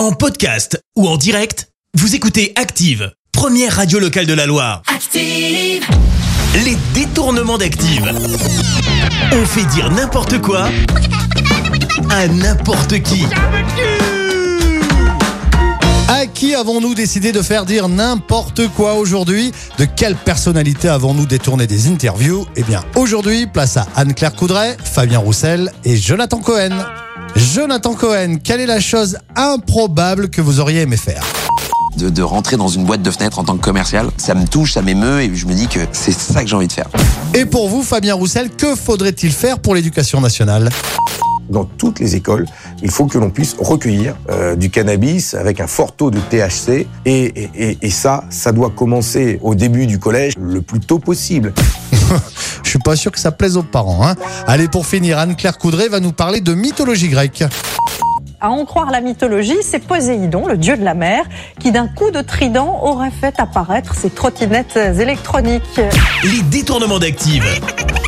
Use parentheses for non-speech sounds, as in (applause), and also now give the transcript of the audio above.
En podcast ou en direct, vous écoutez Active, première radio locale de la Loire. Active, Les détournements d'Active. On fait dire n'importe quoi à n'importe qui. À qui avons-nous décidé de faire dire n'importe quoi aujourd'hui De quelle personnalité avons-nous détourné des interviews Eh bien, aujourd'hui, place à Anne-Claire Coudray, Fabien Roussel et Jonathan Cohen. Jonathan Cohen, quelle est la chose improbable que vous auriez aimé faire de, de rentrer dans une boîte de fenêtres en tant que commercial. Ça me touche, ça m'émeut et je me dis que c'est ça que j'ai envie de faire. Et pour vous, Fabien Roussel, que faudrait-il faire pour l'éducation nationale dans toutes les écoles, il faut que l'on puisse recueillir euh, du cannabis avec un fort taux de THC. Et, et- et- et ça, ça doit commencer au début du collège le plus tôt possible. (laughs) Je suis pas sûr que ça plaise aux parents. Hein Allez, pour finir, Anne-Claire Coudray va nous parler de mythologie grecque. À en croire la mythologie, c'est Poséidon, le dieu de la mer, qui d'un coup de trident aurait fait apparaître ses trottinettes électroniques. Les détournements d'Active.